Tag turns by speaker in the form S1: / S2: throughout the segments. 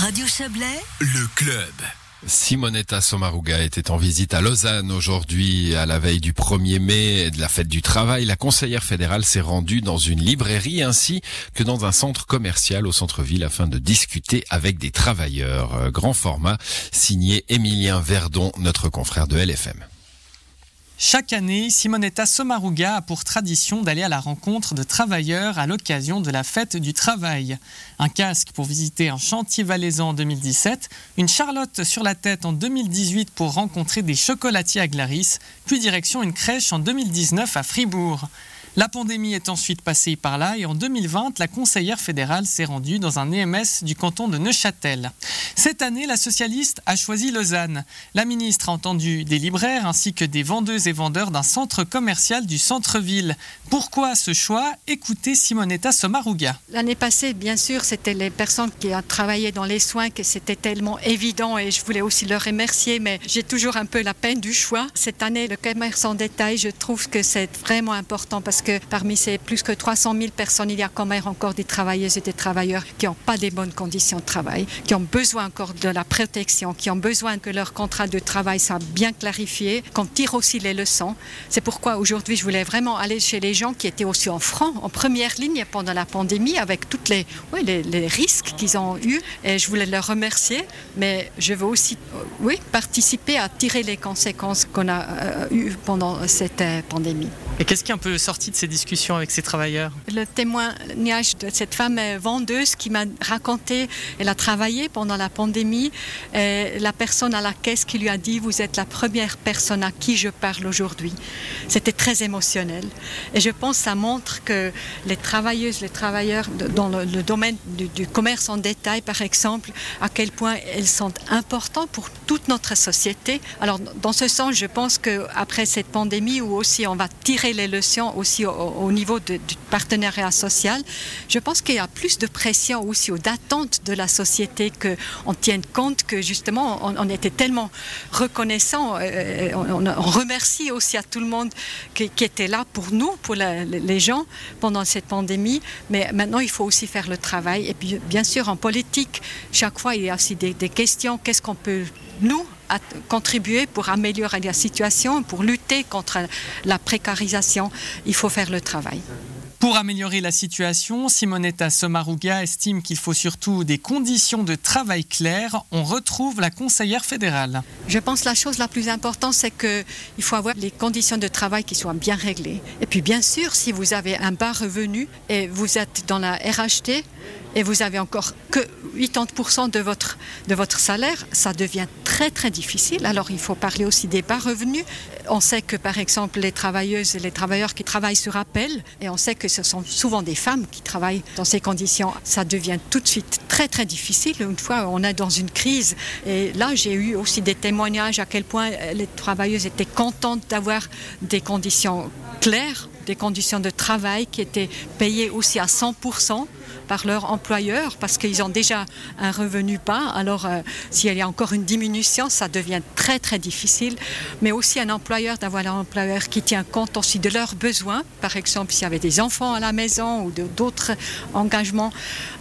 S1: Radio Chablais,
S2: Le club.
S3: Simonetta Sommaruga était en visite à Lausanne aujourd'hui, à la veille du 1er mai de la fête du travail. La conseillère fédérale s'est rendue dans une librairie ainsi que dans un centre commercial au centre-ville afin de discuter avec des travailleurs. Euh, Grand format, signé Émilien Verdon, notre confrère de LFM.
S4: Chaque année, Simonetta Sommaruga a pour tradition d'aller à la rencontre de travailleurs à l'occasion de la fête du travail. Un casque pour visiter un chantier valaisan en 2017, une charlotte sur la tête en 2018 pour rencontrer des chocolatiers à Glaris, puis direction une crèche en 2019 à Fribourg. La pandémie est ensuite passée par là et en 2020, la conseillère fédérale s'est rendue dans un EMS du canton de Neuchâtel. Cette année, la socialiste a choisi Lausanne. La ministre a entendu des libraires ainsi que des vendeuses et vendeurs d'un centre commercial du centre-ville. Pourquoi ce choix? Écoutez Simonetta Sommaruga.
S5: L'année passée, bien sûr, c'était les personnes qui travaillé dans les soins que c'était tellement évident et je voulais aussi leur remercier, mais j'ai toujours un peu la peine du choix. Cette année, le commerce en détail, je trouve que c'est vraiment important parce que parmi ces plus que 300 000 personnes, il y a quand même encore des travailleuses et des travailleurs qui n'ont pas des bonnes conditions de travail, qui ont besoin encore de la protection, qui ont besoin que leur contrat de travail soit bien clarifié, qu'on tire aussi les leçons. C'est pourquoi aujourd'hui, je voulais vraiment aller chez les gens qui étaient aussi en front, en première ligne pendant la pandémie, avec tous les, risques qu'ils ont eus. Et je voulais leur remercier, mais je veux aussi participer à tirer les conséquences qu'on a euh, eues pendant cette euh, pandémie.
S4: Et qu'est-ce qui est un peu sorti de ces discussions avec ces travailleurs
S5: Le témoignage de cette femme euh, vendeuse qui m'a raconté, elle a travaillé pendant la pandémie, et la personne à la caisse qui lui a dit Vous êtes la première personne à qui je parle aujourd'hui. C'était très émotionnel. Et je pense que ça montre que les travailleuses, les travailleurs dans le, le domaine du, du commerce en détail, par exemple, à quel point elles sont importantes pour toute notre société. Alors, dans ce sens, je pense qu'après cette pandémie, où aussi on va tirer les leçons aussi au, au niveau du partenariat social, je pense qu'il y a plus de pression aussi ou d'attente de la société qu'on tienne compte que justement on, était tellement reconnaissant, euh, on, remercie aussi à tout le monde qui, était là pour nous, pour les gens pendant cette pandémie, mais maintenant il faut aussi faire le travail. Et puis bien sûr en politique, chaque fois il y a aussi des, questions, qu'est-ce qu'on peut nous contribuer pour améliorer la situation, pour lutter contre la précarisation, il faut faire le travail.
S4: Pour améliorer la situation, Simonetta Sommaruga estime qu'il faut surtout des conditions de travail claires. On retrouve la conseillère fédérale.
S5: Je pense que la chose la plus importante, c'est qu'il faut avoir les conditions de travail qui soient bien réglées. Et puis bien sûr, si vous avez un bas revenu et vous êtes dans la RHT et vous avez encore que 80% de votre, de votre salaire, ça devient très très difficile. Alors il faut parler aussi des bas revenus. On sait que par exemple les travailleuses et les travailleurs qui travaillent sur appel, et on sait que ce sont souvent des femmes qui travaillent dans ces conditions, ça devient tout de suite très très difficile. Une fois on est dans une crise, et là j'ai eu aussi des témoignages à quel point les travailleuses étaient contentes d'avoir des conditions claires, des conditions de travail qui étaient payées aussi à 100% par leur employeur parce qu'ils ont déjà un revenu bas. Alors, euh, s'il y a encore une diminution, ça devient très, très difficile. Mais aussi un employeur, d'avoir un employeur qui tient compte aussi de leurs besoins. Par exemple, s'il y avait des enfants à la maison ou d'autres engagements.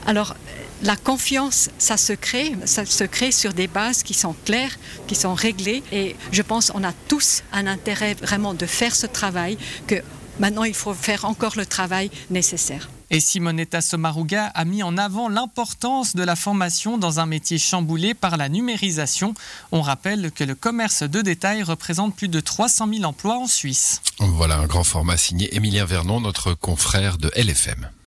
S5: Alors, la confiance, ça se crée, ça se crée sur des bases qui sont claires, qui sont réglées. Et je pense qu'on a tous un intérêt vraiment de faire ce travail, que maintenant il faut faire encore le travail nécessaire.
S4: Et Simonetta Sommaruga a mis en avant l'importance de la formation dans un métier chamboulé par la numérisation. On rappelle que le commerce de détail représente plus de 300 000 emplois en Suisse.
S3: Voilà un grand format signé Émilien Vernon, notre confrère de LFM.